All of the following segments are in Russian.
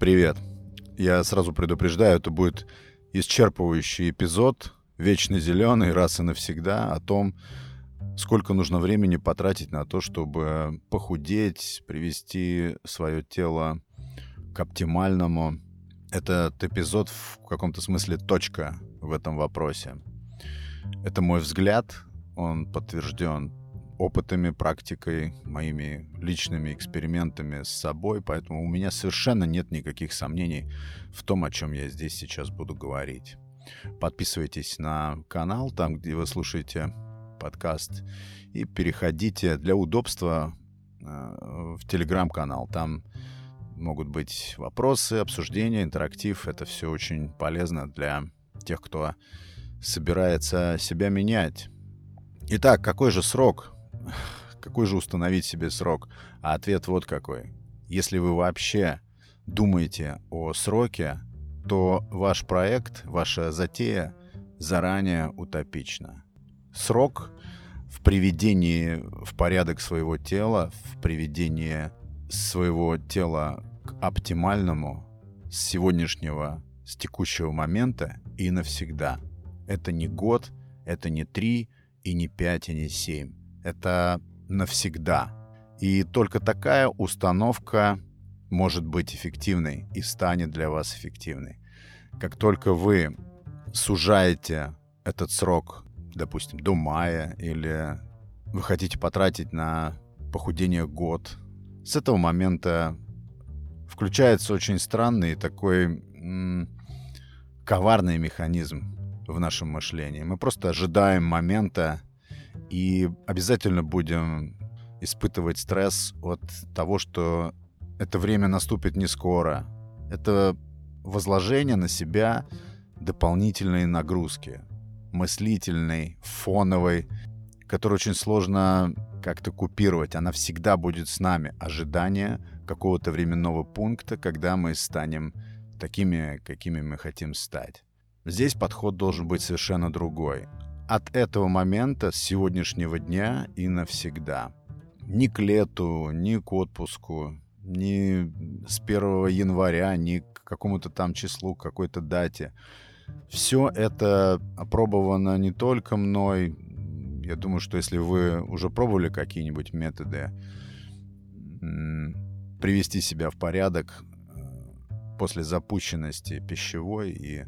Привет. Я сразу предупреждаю, это будет исчерпывающий эпизод, вечно зеленый, раз и навсегда, о том, сколько нужно времени потратить на то, чтобы похудеть, привести свое тело к оптимальному. Этот эпизод в каком-то смысле точка в этом вопросе. Это мой взгляд, он подтвержден опытами, практикой, моими личными экспериментами с собой, поэтому у меня совершенно нет никаких сомнений в том, о чем я здесь сейчас буду говорить. Подписывайтесь на канал, там, где вы слушаете подкаст, и переходите для удобства э, в телеграм-канал. Там могут быть вопросы, обсуждения, интерактив. Это все очень полезно для тех, кто собирается себя менять. Итак, какой же срок какой же установить себе срок? А ответ вот какой. Если вы вообще думаете о сроке, то ваш проект, ваша затея заранее утопична. Срок в приведении в порядок своего тела, в приведении своего тела к оптимальному с сегодняшнего, с текущего момента и навсегда. Это не год, это не три, и не пять, и не семь это навсегда. И только такая установка может быть эффективной и станет для вас эффективной. Как только вы сужаете этот срок, допустим, до мая, или вы хотите потратить на похудение год, с этого момента включается очень странный такой м- коварный механизм в нашем мышлении. Мы просто ожидаем момента, и обязательно будем испытывать стресс от того, что это время наступит не скоро. Это возложение на себя дополнительной нагрузки, мыслительной, фоновой, которую очень сложно как-то купировать. Она всегда будет с нами. Ожидание какого-то временного пункта, когда мы станем такими, какими мы хотим стать. Здесь подход должен быть совершенно другой от этого момента, с сегодняшнего дня и навсегда. Ни к лету, ни к отпуску, ни с 1 января, ни к какому-то там числу, какой-то дате. Все это опробовано не только мной. Я думаю, что если вы уже пробовали какие-нибудь методы привести себя в порядок э, после запущенности пищевой и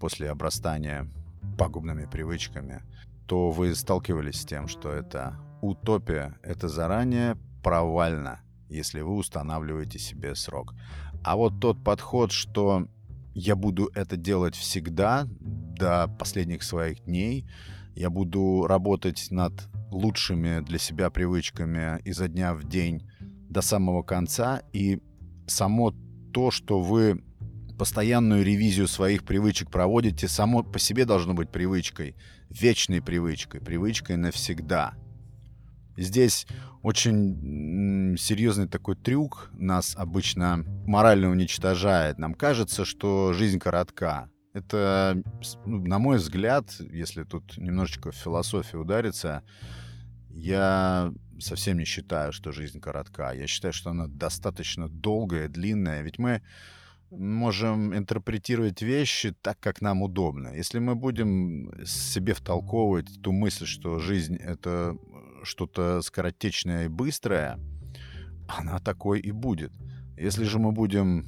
после обрастания пагубными привычками, то вы сталкивались с тем, что это утопия, это заранее провально, если вы устанавливаете себе срок. А вот тот подход, что я буду это делать всегда, до последних своих дней, я буду работать над лучшими для себя привычками изо дня в день до самого конца, и само то, что вы постоянную ревизию своих привычек проводите, само по себе должно быть привычкой, вечной привычкой, привычкой навсегда. Здесь очень серьезный такой трюк нас обычно морально уничтожает. Нам кажется, что жизнь коротка. Это, ну, на мой взгляд, если тут немножечко в философию удариться, я совсем не считаю, что жизнь коротка. Я считаю, что она достаточно долгая, длинная. Ведь мы можем интерпретировать вещи так, как нам удобно. Если мы будем себе втолковывать ту мысль, что жизнь — это что-то скоротечное и быстрое, она такой и будет. Если же мы будем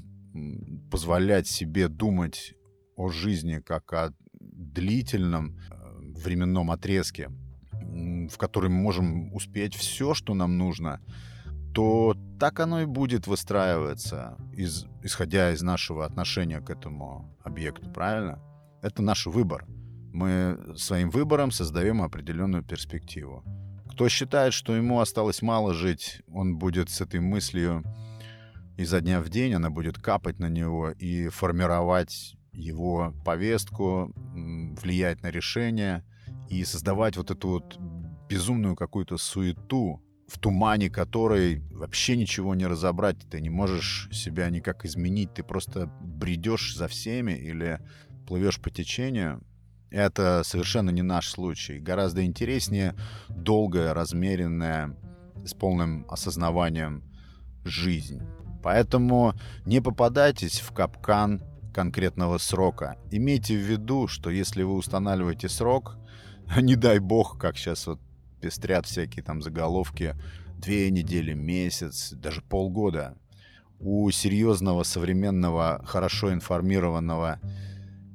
позволять себе думать о жизни как о длительном э, временном отрезке, в котором мы можем успеть все, что нам нужно — то так оно и будет выстраиваться, из, исходя из нашего отношения к этому объекту, правильно? Это наш выбор. Мы своим выбором создаем определенную перспективу. Кто считает, что ему осталось мало жить, он будет с этой мыслью изо дня в день, она будет капать на него и формировать его повестку, влиять на решение и создавать вот эту вот безумную какую-то суету, в тумане которой вообще ничего не разобрать, ты не можешь себя никак изменить, ты просто бредешь за всеми или плывешь по течению. Это совершенно не наш случай. Гораздо интереснее долгая, размеренная, с полным осознаванием жизнь. Поэтому не попадайтесь в капкан конкретного срока. Имейте в виду, что если вы устанавливаете срок, не дай бог, как сейчас вот пестрят всякие там заголовки, две недели, месяц, даже полгода. У серьезного, современного, хорошо информированного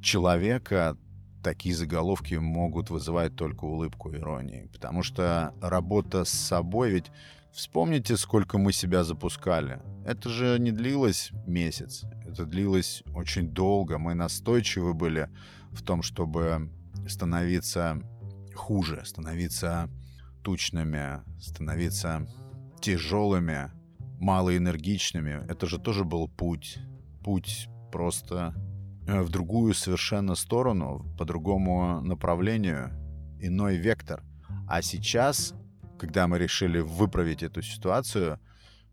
человека такие заголовки могут вызывать только улыбку иронии. Потому что работа с собой, ведь вспомните, сколько мы себя запускали. Это же не длилось месяц, это длилось очень долго. Мы настойчивы были в том, чтобы становиться хуже, становиться тучными, становиться тяжелыми, малоэнергичными. Это же тоже был путь. Путь просто Э, в другую совершенно сторону, по другому направлению, иной вектор. А сейчас, когда мы решили выправить эту ситуацию,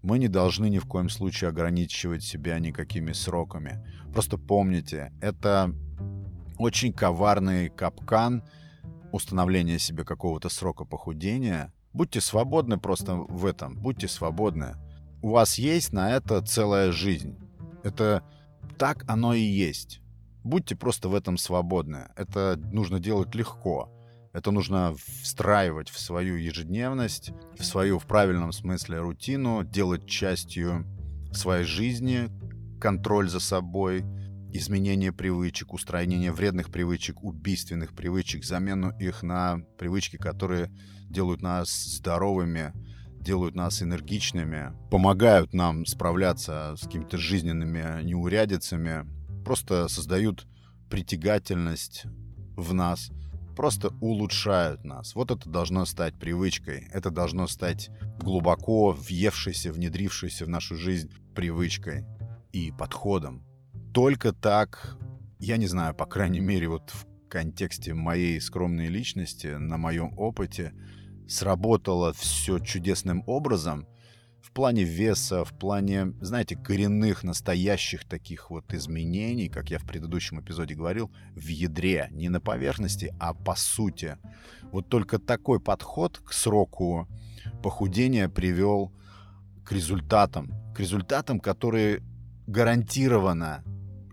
мы не должны ни в коем случае ограничивать себя никакими сроками. Просто помните, это очень коварный капкан установления себе какого-то срока похудения. Будьте свободны просто в этом, будьте свободны. У вас есть на это целая жизнь. Это так оно и есть. Будьте просто в этом свободны. Это нужно делать легко. Это нужно встраивать в свою ежедневность, в свою в правильном смысле рутину, делать частью своей жизни, контроль за собой, изменение привычек, устранение вредных привычек, убийственных привычек, замену их на привычки, которые делают нас здоровыми, делают нас энергичными, помогают нам справляться с какими-то жизненными неурядицами, просто создают притягательность в нас, просто улучшают нас. Вот это должно стать привычкой, это должно стать глубоко въевшейся, внедрившейся в нашу жизнь привычкой и подходом. Только так, я не знаю, по крайней мере, вот в контексте моей скромной личности, на моем опыте, сработало все чудесным образом в плане веса, в плане, знаете, коренных, настоящих таких вот изменений, как я в предыдущем эпизоде говорил, в ядре, не на поверхности, а по сути. Вот только такой подход к сроку похудения привел к результатам, к результатам, которые гарантированно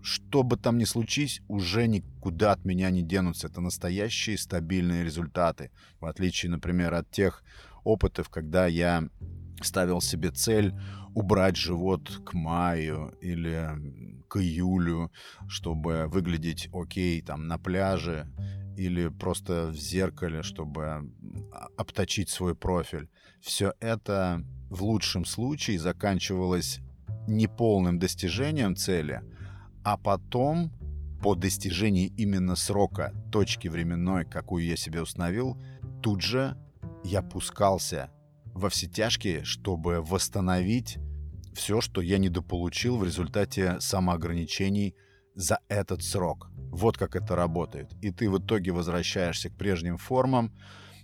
что бы там ни случись, уже никуда от меня не денутся. Это настоящие стабильные результаты. В отличие, например, от тех опытов, когда я ставил себе цель убрать живот к маю или к июлю, чтобы выглядеть окей там на пляже или просто в зеркале, чтобы обточить свой профиль. Все это в лучшем случае заканчивалось неполным достижением цели – а потом, по достижении именно срока, точки временной, какую я себе установил, тут же я пускался во все тяжкие, чтобы восстановить все, что я недополучил в результате самоограничений за этот срок. Вот как это работает. И ты в итоге возвращаешься к прежним формам,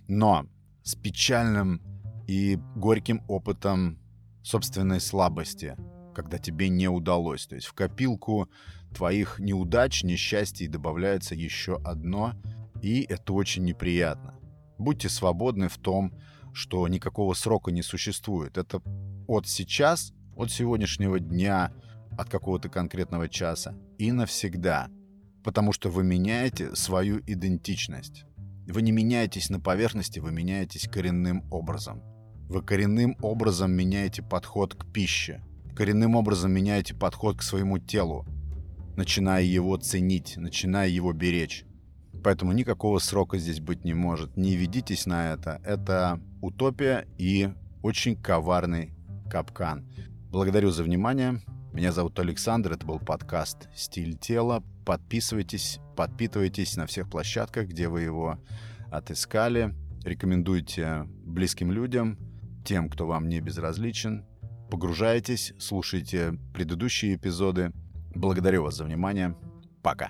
но с печальным и горьким опытом собственной слабости – когда тебе не удалось. То есть в копилку твоих неудач, несчастий добавляется еще одно, и это очень неприятно. Будьте свободны в том, что никакого срока не существует. Это от сейчас, от сегодняшнего дня, от какого-то конкретного часа и навсегда. Потому что вы меняете свою идентичность. Вы не меняетесь на поверхности, вы меняетесь коренным образом. Вы коренным образом меняете подход к пище, коренным образом меняете подход к своему телу, начиная его ценить, начиная его беречь. Поэтому никакого срока здесь быть не может. Не ведитесь на это. Это утопия и очень коварный капкан. Благодарю за внимание. Меня зовут Александр. Это был подкаст «Стиль тела». Подписывайтесь, подпитывайтесь на всех площадках, где вы его отыскали. Рекомендуйте близким людям, тем, кто вам не безразличен. Погружайтесь, слушайте предыдущие эпизоды. Благодарю вас за внимание. Пока.